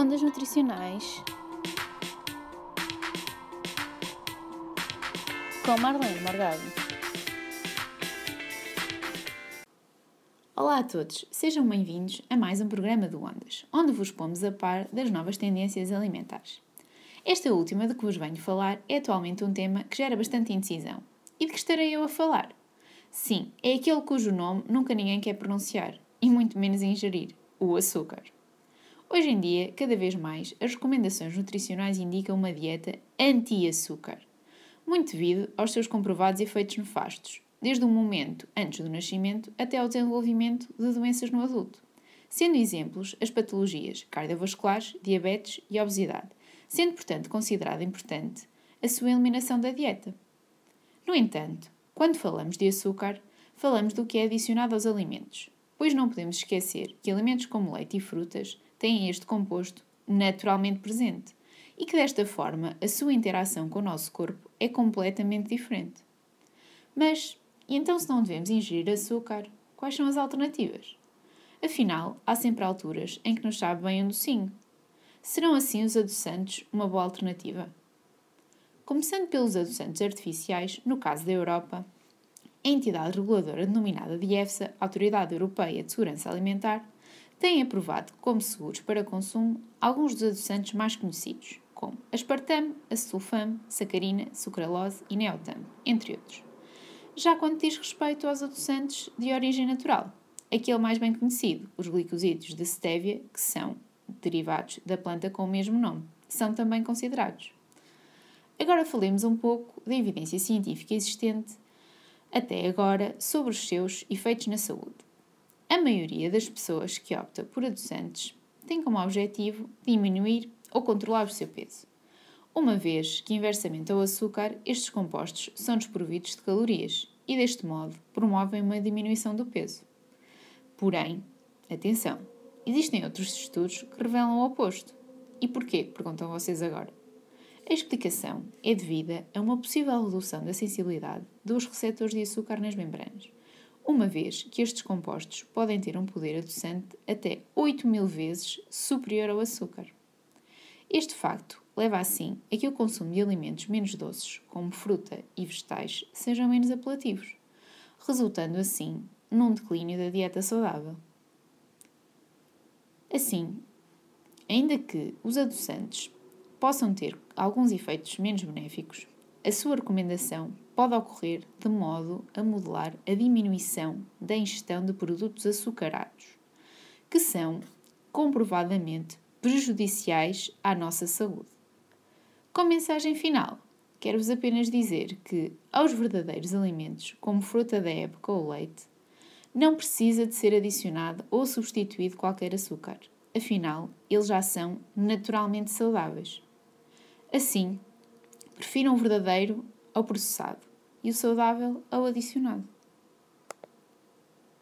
Ondas nutricionais com Marlene Morgado. Olá a todos, sejam bem-vindos a mais um programa do Ondas, onde vos pomos a par das novas tendências alimentares. Esta última de que vos venho falar é atualmente um tema que gera bastante indecisão. E de que estarei eu a falar? Sim, é aquele cujo nome nunca ninguém quer pronunciar, e muito menos ingerir: o açúcar. Hoje em dia, cada vez mais, as recomendações nutricionais indicam uma dieta anti-açúcar, muito devido aos seus comprovados efeitos nefastos, desde o momento antes do nascimento até ao desenvolvimento de doenças no adulto. Sendo exemplos as patologias cardiovasculares, diabetes e obesidade, sendo, portanto, considerada importante a sua eliminação da dieta. No entanto, quando falamos de açúcar, falamos do que é adicionado aos alimentos, pois não podemos esquecer que alimentos como leite e frutas têm este composto naturalmente presente e que desta forma a sua interação com o nosso corpo é completamente diferente. Mas, e então se não devemos ingerir açúcar, quais são as alternativas? Afinal, há sempre alturas em que nos sabe bem um docinho. Serão assim os adoçantes uma boa alternativa? Começando pelos adoçantes artificiais, no caso da Europa, a entidade reguladora denominada de EFSA, Autoridade Europeia de Segurança Alimentar, têm aprovado como seguros para consumo alguns dos adoçantes mais conhecidos, como aspartame, acesulfame, sacarina, sucralose e neotame, entre outros. Já quando diz respeito aos adoçantes de origem natural, aquele mais bem conhecido, os glicosídeos de stevia, que são derivados da planta com o mesmo nome, são também considerados. Agora falemos um pouco da evidência científica existente até agora sobre os seus efeitos na saúde. A maioria das pessoas que opta por adoçantes tem como objetivo diminuir ou controlar o seu peso, uma vez que, inversamente ao açúcar, estes compostos são desprovidos de calorias e, deste modo, promovem uma diminuição do peso. Porém, atenção, existem outros estudos que revelam o oposto. E porquê? Perguntam vocês agora. A explicação é devida a uma possível redução da sensibilidade dos receptores de açúcar nas membranas uma vez que estes compostos podem ter um poder adoçante até 8 mil vezes superior ao açúcar. Este facto leva assim a que o consumo de alimentos menos doces, como fruta e vegetais, sejam menos apelativos, resultando assim num declínio da dieta saudável. Assim, ainda que os adoçantes possam ter alguns efeitos menos benéficos, a sua recomendação pode ocorrer de modo a modelar a diminuição da ingestão de produtos açucarados, que são comprovadamente prejudiciais à nossa saúde. Como mensagem final, quero-vos apenas dizer que, aos verdadeiros alimentos, como fruta da época ou leite, não precisa de ser adicionado ou substituído qualquer açúcar, afinal, eles já são naturalmente saudáveis. Assim, Prefiram o verdadeiro ao processado e o saudável ao adicionado.